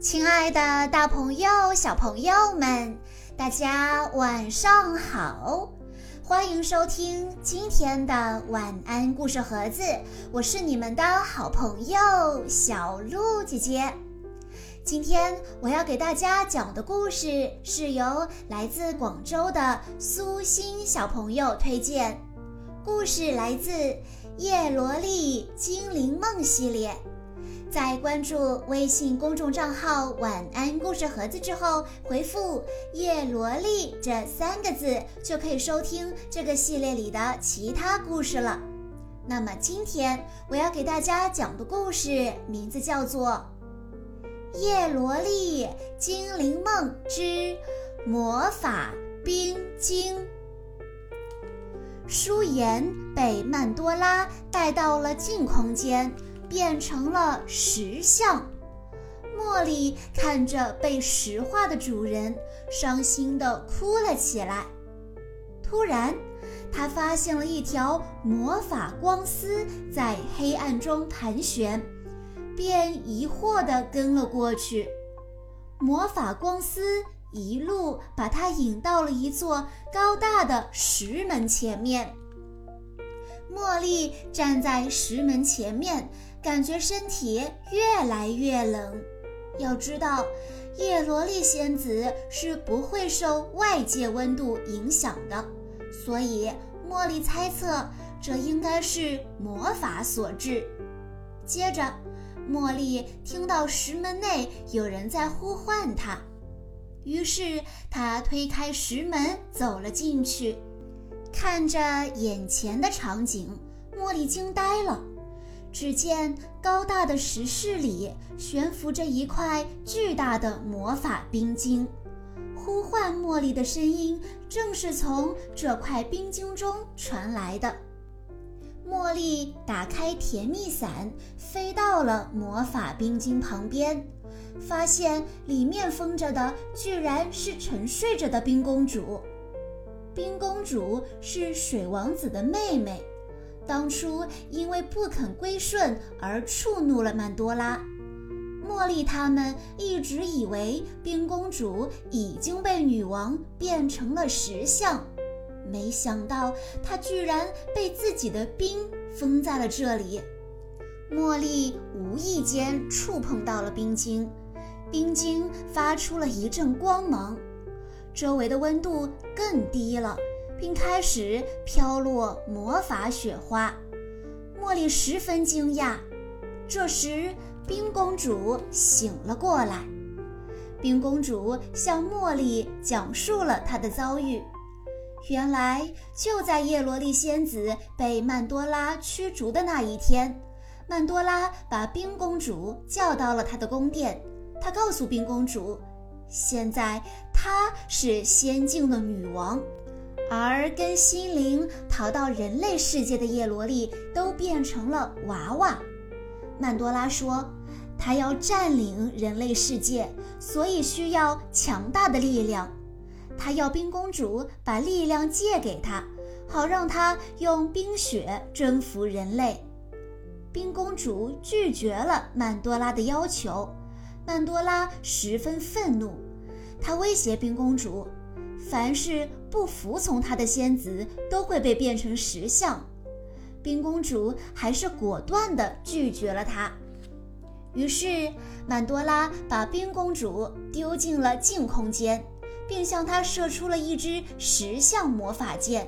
亲爱的，大朋友、小朋友们，大家晚上好！欢迎收听今天的晚安故事盒子，我是你们的好朋友小鹿姐姐。今天我要给大家讲的故事是由来自广州的苏欣小朋友推荐，故事来自《叶罗丽精灵梦》系列。在关注微信公众账号“晚安故事盒子”之后，回复“叶罗丽”这三个字，就可以收听这个系列里的其他故事了。那么今天我要给大家讲的故事名字叫做《叶罗丽精灵梦之魔法冰晶》。舒颜被曼多拉带到了镜空间。变成了石像，茉莉看着被石化的主人，伤心地哭了起来。突然，她发现了一条魔法光丝在黑暗中盘旋，便疑惑地跟了过去。魔法光丝一路把她引到了一座高大的石门前面。茉莉站在石门前面。感觉身体越来越冷。要知道，叶罗丽仙子是不会受外界温度影响的，所以茉莉猜测这应该是魔法所致。接着，茉莉听到石门内有人在呼唤她，于是她推开石门走了进去。看着眼前的场景，茉莉惊呆了。只见高大的石室里悬浮着一块巨大的魔法冰晶，呼唤茉莉的声音正是从这块冰晶中传来的。茉莉打开甜蜜伞，飞到了魔法冰晶旁边，发现里面封着的居然是沉睡着的冰公主。冰公主是水王子的妹妹。当初因为不肯归顺而触怒了曼多拉，茉莉他们一直以为冰公主已经被女王变成了石像，没想到她居然被自己的冰封在了这里。茉莉无意间触碰到了冰晶，冰晶发出了一阵光芒，周围的温度更低了。并开始飘落魔法雪花，茉莉十分惊讶。这时，冰公主醒了过来。冰公主向茉莉讲述了她的遭遇。原来，就在叶罗丽仙子被曼多拉驱逐的那一天，曼多拉把冰公主叫到了她的宫殿。她告诉冰公主，现在她是仙境的女王。而跟心灵逃到人类世界的叶罗丽都变成了娃娃。曼多拉说：“她要占领人类世界，所以需要强大的力量。她要冰公主把力量借给她，好让她用冰雪征服人类。”冰公主拒绝了曼多拉的要求，曼多拉十分愤怒，她威胁冰公主。凡是不服从他的仙子都会被变成石像，冰公主还是果断地拒绝了他。于是曼多拉把冰公主丢进了净空间，并向她射出了一支石像魔法箭。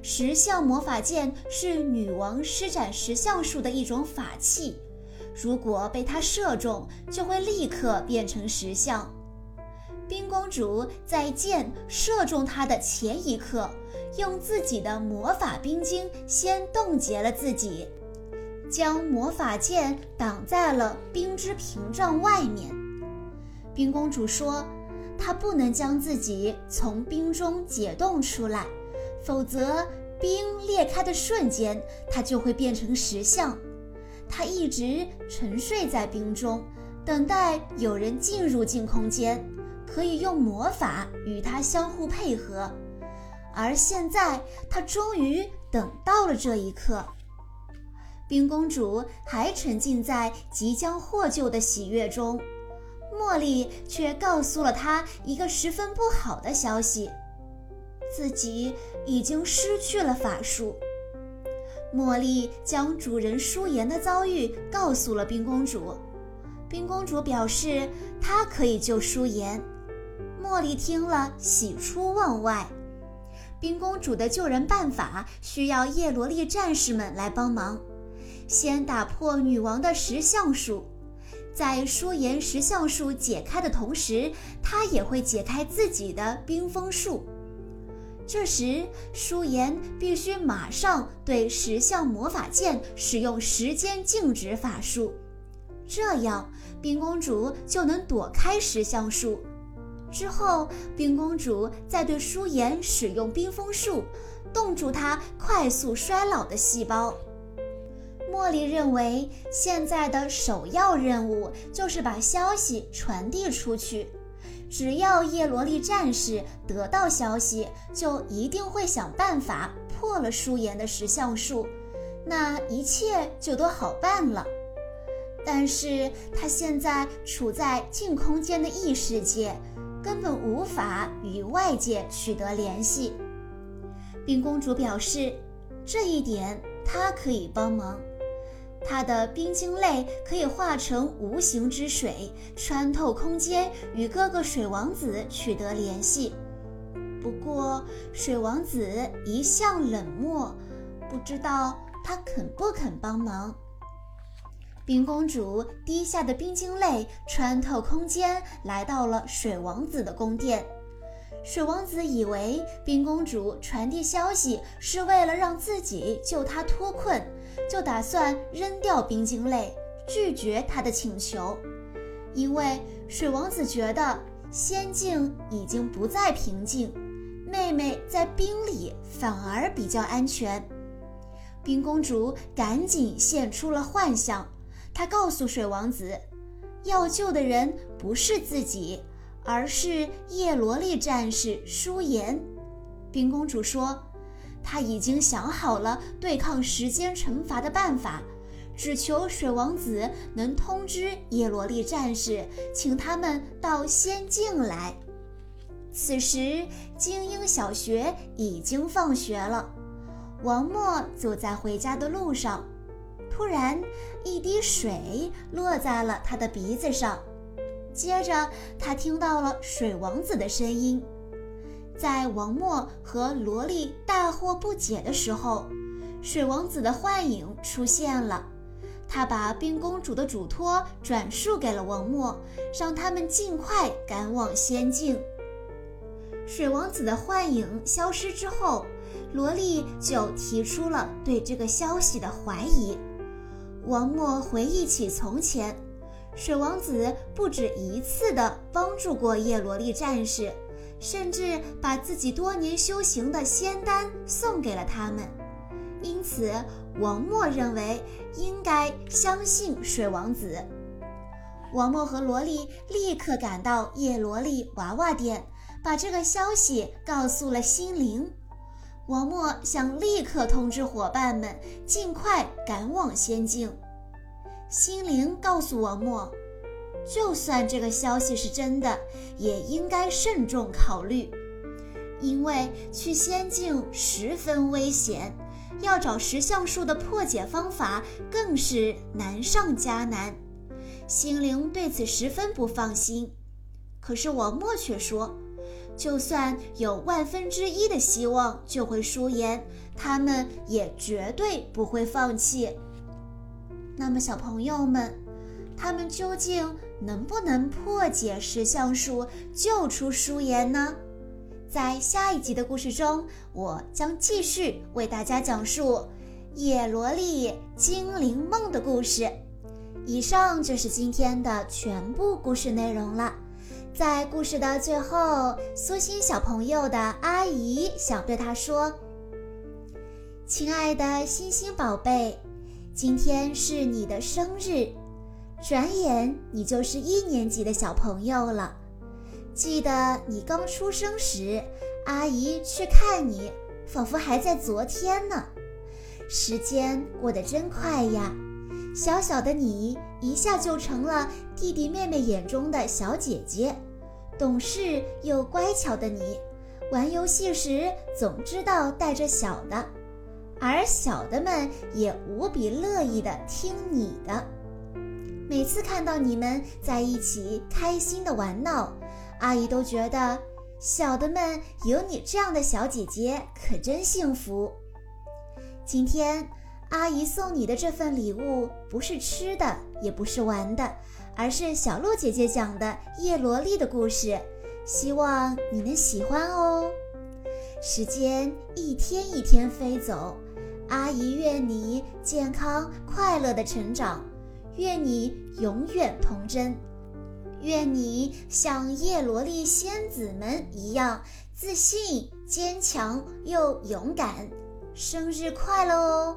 石像魔法箭是女王施展石像术的一种法器，如果被她射中，就会立刻变成石像。冰公主在箭射中她的前一刻，用自己的魔法冰晶先冻结了自己，将魔法剑挡在了冰之屏障外面。冰公主说：“她不能将自己从冰中解冻出来，否则冰裂开的瞬间，她就会变成石像。她一直沉睡在冰中，等待有人进入镜空间。”可以用魔法与他相互配合，而现在他终于等到了这一刻。冰公主还沉浸在即将获救的喜悦中，茉莉却告诉了他一个十分不好的消息：自己已经失去了法术。茉莉将主人舒颜的遭遇告诉了冰公主，冰公主表示她可以救舒颜。茉莉听了，喜出望外。冰公主的救人办法需要叶罗丽战士们来帮忙，先打破女王的石像术，在舒颜石像术解开的同时，她也会解开自己的冰封术。这时，舒颜必须马上对石像魔法剑使用时间静止法术，这样冰公主就能躲开石像术。之后，冰公主再对舒颜使用冰封术，冻住她快速衰老的细胞。茉莉认为，现在的首要任务就是把消息传递出去。只要叶罗丽战士得到消息，就一定会想办法破了舒颜的石像术，那一切就都好办了。但是他现在处在净空间的异世界，根本无法与外界取得联系。冰公主表示，这一点她可以帮忙。她的冰晶泪可以化成无形之水，穿透空间，与哥哥水王子取得联系。不过，水王子一向冷漠，不知道他肯不肯帮忙。冰公主滴下的冰晶泪穿透空间，来到了水王子的宫殿。水王子以为冰公主传递消息是为了让自己救他脱困。就打算扔掉冰晶泪，拒绝他的请求，因为水王子觉得仙境已经不再平静，妹妹在冰里反而比较安全。冰公主赶紧现出了幻象，他告诉水王子，要救的人不是自己，而是叶罗丽战士舒颜。冰公主说。她已经想好了对抗时间惩罚的办法，只求水王子能通知叶罗丽战士，请他们到仙境来。此时，精英小学已经放学了。王默走在回家的路上，突然一滴水落在了他的鼻子上，接着他听到了水王子的声音。在王默和萝莉大惑不解的时候，水王子的幻影出现了。他把冰公主的嘱托转述给了王默，让他们尽快赶往仙境。水王子的幻影消失之后，萝莉就提出了对这个消息的怀疑。王默回忆起从前，水王子不止一次地帮助过叶罗丽战士。甚至把自己多年修行的仙丹送给了他们，因此王默认为应该相信水王子。王默和萝莉立刻赶到叶罗丽娃娃店，把这个消息告诉了心灵。王默想立刻通知伙伴们，尽快赶往仙境。心灵告诉王默。就算这个消息是真的，也应该慎重考虑，因为去仙境十分危险，要找石像术的破解方法更是难上加难。心灵对此十分不放心，可是王默却说，就算有万分之一的希望救回舒颜，他们也绝对不会放弃。那么，小朋友们。他们究竟能不能破解石像术，救出舒言呢？在下一集的故事中，我将继续为大家讲述《叶罗丽精灵梦》的故事。以上就是今天的全部故事内容了。在故事的最后，苏欣小朋友的阿姨想对他说：“亲爱的星星宝贝，今天是你的生日。”转眼你就是一年级的小朋友了。记得你刚出生时，阿姨去看你，仿佛还在昨天呢。时间过得真快呀！小小的你一下就成了弟弟妹妹眼中的小姐姐，懂事又乖巧的你，玩游戏时总知道带着小的，而小的们也无比乐意的听你的。每次看到你们在一起开心的玩闹，阿姨都觉得小的们有你这样的小姐姐可真幸福。今天。阿姨送你的这份礼物不是吃的，也不是玩的，而是小鹿姐姐讲的叶罗丽的故事，希望你能喜欢哦。时间一天一天飞走，阿姨愿你健康快乐的成长，愿你永远童真，愿你像叶罗丽仙子们一样自信、坚强又勇敢。生日快乐哦！